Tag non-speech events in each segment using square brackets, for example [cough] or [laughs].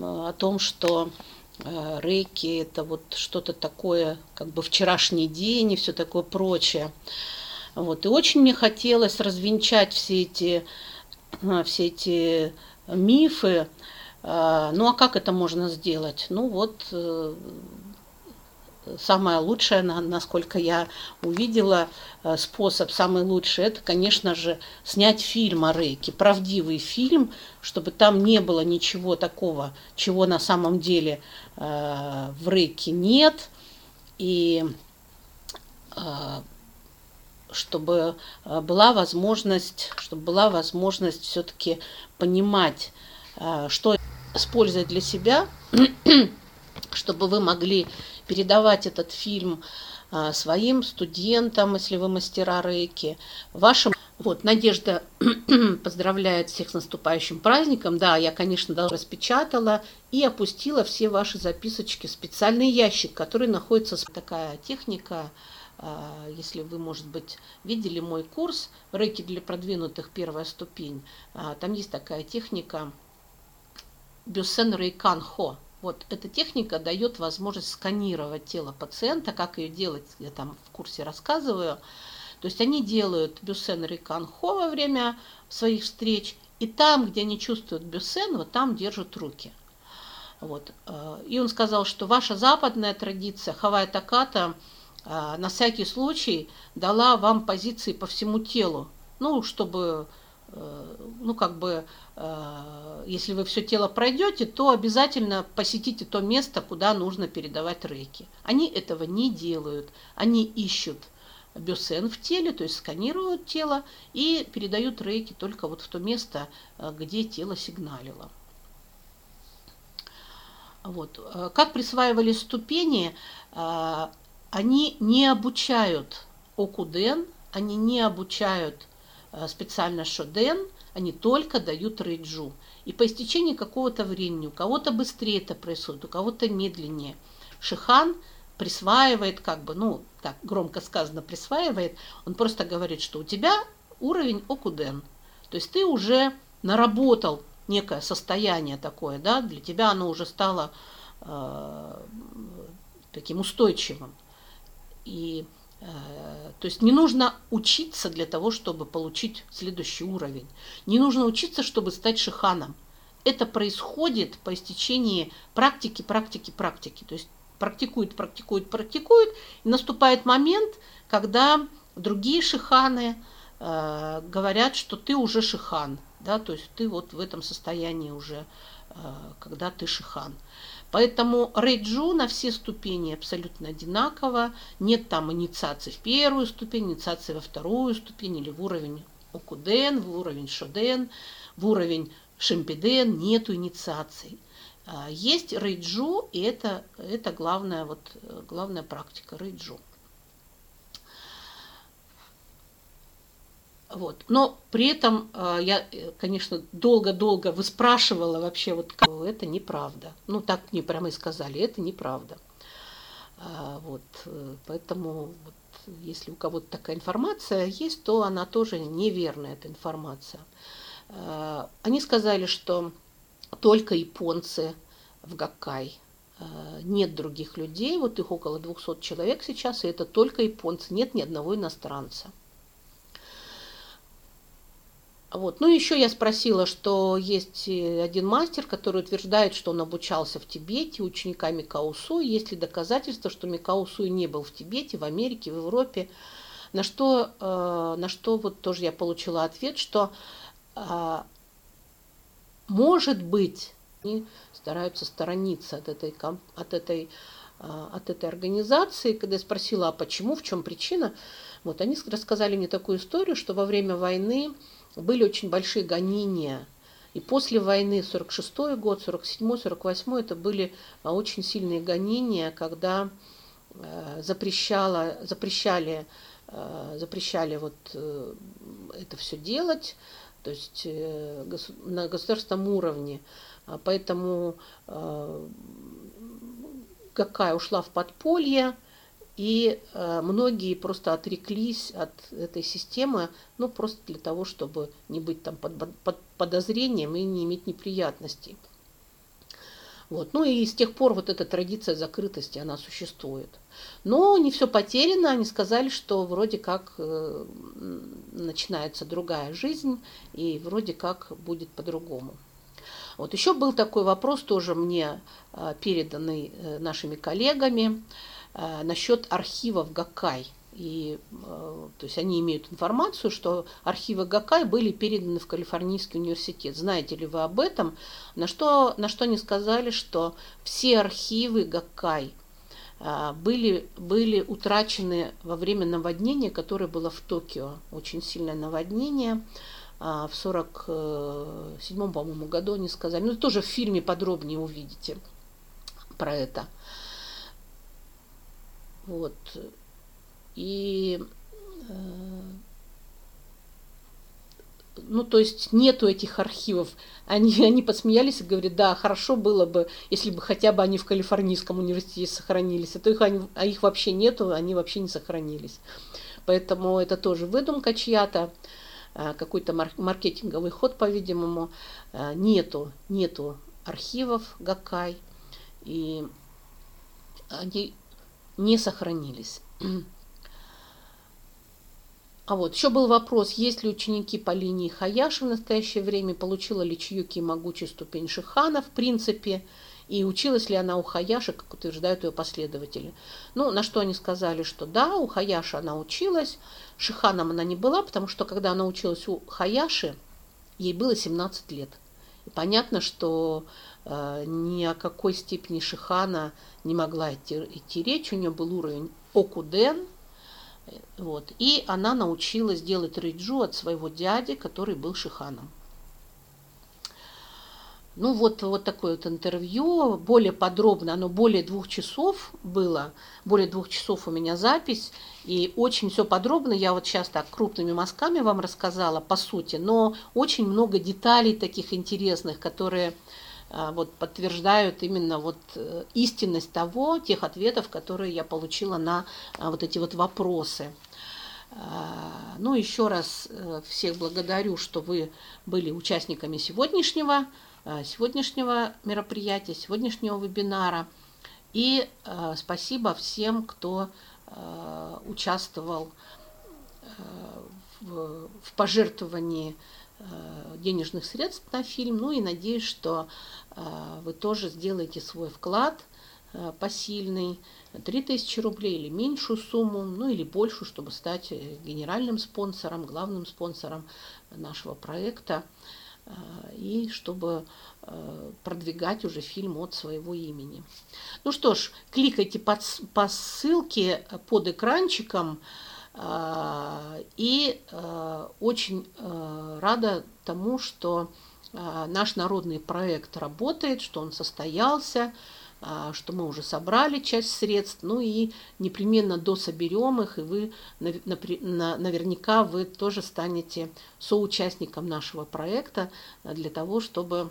о том, что рейки это вот что-то такое, как бы вчерашний день и все такое прочее. Вот. И очень мне хотелось развенчать все эти, все эти мифы. Ну а как это можно сделать? Ну вот э, самое лучшее, насколько я увидела, э, способ самый лучший, это, конечно же, снять фильм о Рейке, правдивый фильм, чтобы там не было ничего такого, чего на самом деле э, в Рейке нет, и э, чтобы была возможность, чтобы была возможность все-таки понимать, что использовать для себя, [clears throat] чтобы вы могли передавать этот фильм а, своим студентам, если вы мастера рейки, вашим. Вот, Надежда [clears throat] поздравляет всех с наступающим праздником. Да, я, конечно, даже распечатала и опустила все ваши записочки в специальный ящик, который находится... Такая техника, а, если вы, может быть, видели мой курс «Рейки для продвинутых. Первая ступень», а, там есть такая техника Бюсен Рейкан Хо. Вот эта техника дает возможность сканировать тело пациента, как ее делать, я там в курсе рассказываю. То есть они делают бюсен реканхо во время своих встреч, и там, где они чувствуют бюсен, вот там держат руки. Вот. Э, и он сказал, что ваша западная традиция Хавай Таката э, на всякий случай дала вам позиции по всему телу, ну, чтобы ну, как бы, э, если вы все тело пройдете, то обязательно посетите то место, куда нужно передавать рейки. Они этого не делают. Они ищут бюсен в теле, то есть сканируют тело и передают рейки только вот в то место, э, где тело сигналило. Вот. Как присваивали ступени, они не обучают окуден, они не обучают Э, специально шоден, они только дают рейджу. И по истечении какого-то времени, у кого-то быстрее это происходит, у кого-то медленнее, шихан присваивает, как бы, ну, так громко сказано, присваивает, он просто говорит, что у тебя уровень окуден. То есть ты уже наработал некое состояние такое, да, для тебя оно уже стало э, таким устойчивым. И Э, то есть не нужно учиться для того, чтобы получить следующий уровень. Не нужно учиться, чтобы стать шиханом. Это происходит по истечении практики, практики, практики. То есть практикует, практикует, практикует, и наступает момент, когда другие шиханы э, говорят, что ты уже шихан, да, то есть ты вот в этом состоянии уже, э, когда ты шихан. Поэтому рейджу на все ступени абсолютно одинаково. Нет там инициации в первую ступень, инициации во вторую ступень или в уровень окуден, в уровень шоден, в уровень шимпиден. Нету инициаций. А, есть рейджу, и это, это главная, вот, главная практика рейджу. Вот. Но при этом э, я, э, конечно, долго-долго выспрашивала вообще, вот это неправда. Ну, так мне прямо и сказали, это неправда. А, вот, э, поэтому вот, если у кого-то такая информация есть, то она тоже неверная, эта информация. А, они сказали, что только японцы в Гаккай, нет других людей, вот их около 200 человек сейчас, и это только японцы, нет ни одного иностранца. Вот. Ну, еще я спросила, что есть э, один мастер, который утверждает, что он обучался в Тибете учениками Каусу. Есть ли доказательства, что Микаусу не был в Тибете, в Америке, в Европе? На что, э, на что вот тоже я получила ответ, что э, может быть, они стараются сторониться от этой, от этой, э, от этой организации. Когда я спросила, а почему, в чем причина, вот они рассказали мне такую историю, что во время войны были очень большие гонения. И после войны, 46 год, 47 48 это были а, очень сильные гонения, когда э, запрещало, запрещали, э, запрещали вот э, это все делать, то есть на государственном уровне. А поэтому какая ушла в подполье, и э, многие просто отреклись от этой системы, ну, просто для того, чтобы не быть там под, под подозрением и не иметь неприятностей. Вот. Ну и с тех пор вот эта традиция закрытости, она существует. Но не все потеряно, они сказали, что вроде как э, начинается другая жизнь, и вроде как будет по-другому. Вот еще был такой вопрос, тоже мне э, переданный нашими коллегами, насчет архивов Гакай. И, э, то есть они имеют информацию, что архивы Гакай были переданы в Калифорнийский университет. Знаете ли вы об этом? На что, на что они сказали, что все архивы Гакай э, были, были утрачены во время наводнения, которое было в Токио. Очень сильное наводнение. В 47 по-моему, году они сказали. Ну, тоже в фильме подробнее увидите про это. Вот. И э, ну, то есть нету этих архивов. Они, [laughs] они посмеялись и говорят, да, хорошо было бы, если бы хотя бы они в Калифорнийском университете сохранились. А то их, они, а их вообще нету, они вообще не сохранились. Поэтому это тоже выдумка чья-то, э, какой-то маркетинговый ход, по-видимому. Э, нету, нету архивов Гакай, и они не сохранились. [clears throat] А вот еще был вопрос, есть ли ученики по линии Хаяши в настоящее время, получила ли Чьюки могучую ступень Шихана в принципе, и училась ли она у Хаяши, как утверждают ее последователи. Ну, на что они сказали, что да, у Хаяши она училась, Шиханом она не была, потому что когда она училась у Хаяши, ей было 17 лет. И понятно, что ни о какой степени Шихана не могла идти, идти речь, у нее был уровень Окуден – вот. И она научилась делать рейджу от своего дяди, который был шиханом. Ну вот, вот такое вот интервью, более подробно, оно более двух часов было, более двух часов у меня запись, и очень все подробно, я вот сейчас так крупными мазками вам рассказала, по сути, но очень много деталей таких интересных, которые вот подтверждают именно вот э, истинность того, тех ответов, которые я получила на а, вот эти вот вопросы. Ну, еще раз э, всех благодарю, что вы были участниками сегодняшнего, сегодняшнего мероприятия, сегодняшнего вебинара. И спасибо всем, кто участвовал в пожертвовании Э, денежных средств на фильм. Ну и надеюсь, что э, вы тоже сделаете свой вклад э, посильный, 3000 рублей или меньшую сумму, ну или большую, чтобы стать генеральным спонсором, главным спонсором нашего проекта и чтобы продвигать уже фильм от своего имени. Ну что ж, кликайте по ссылке под экранчиком, и а, очень а, рада тому, что наш народный проект работает, что он состоялся, что мы уже собрали часть средств, ну и непременно дособерем их, и вы наверняка вы тоже станете соучастником нашего проекта для того, чтобы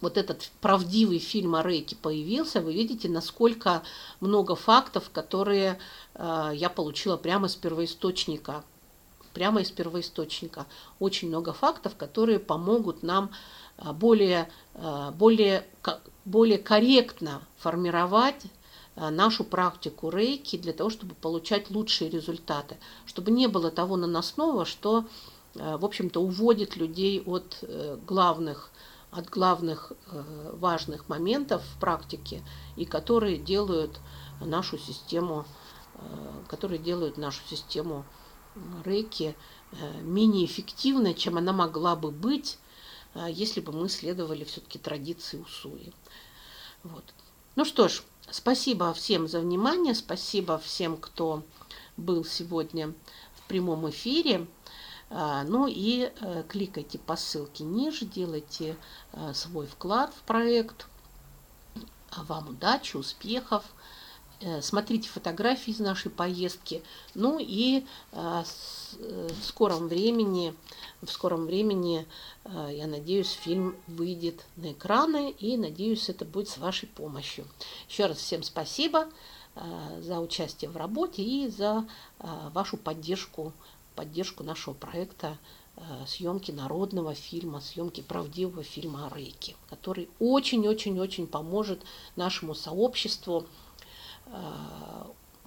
вот этот правдивый фильм о Рейке появился, вы видите, насколько много фактов, которые э, я получила прямо из первоисточника. Прямо из первоисточника. Очень много фактов, которые помогут нам э, более, э, более, более корректно формировать э, нашу практику рейки для того, чтобы получать лучшие результаты. Чтобы не было того наносного, что, в общем-то, уводит людей от главных от главных э, важных моментов в практике и которые делают нашу систему, э, которые делают нашу систему рейки э, менее эффективной, чем она могла бы быть, если бы мы следовали все-таки традиции Усуи. Вот. Ну что ж, спасибо всем за внимание, спасибо всем, кто был сегодня в прямом эфире. А, ну и э, кликайте по ссылке ниже, делайте э, свой вклад в проект. Вам удачи, успехов. Э, смотрите фотографии из нашей поездки. Ну и в скором времени, в скором времени, я надеюсь, фильм выйдет на экраны и надеюсь, это будет с вашей помощью. Еще раз всем спасибо за участие в работе и за вашу поддержку поддержку нашего проекта съемки народного фильма, съемки правдивого фильма о Рейке, который очень-очень-очень поможет нашему сообществу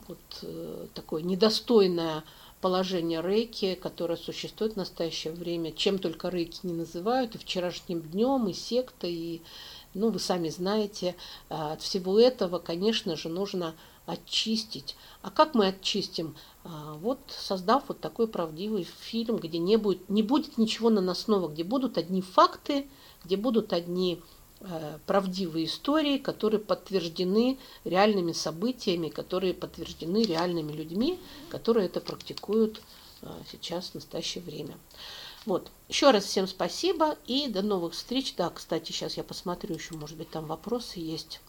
вот такое недостойное положение рейки, которое существует в настоящее время, чем только рейки не называют, и вчерашним днем, и секта, и, ну, вы сами знаете, от всего этого, конечно же, нужно очистить. А как мы очистим? А, вот создав вот такой правдивый фильм, где не будет, не будет ничего наносного, где будут одни факты, где будут одни Э, правдивые истории, которые подтверждены реальными событиями, которые подтверждены реальными людьми, которые это практикуют э, сейчас в настоящее время. Вот. Еще раз всем спасибо и до новых встреч. Да, кстати, сейчас я посмотрю еще, может быть, там вопросы есть.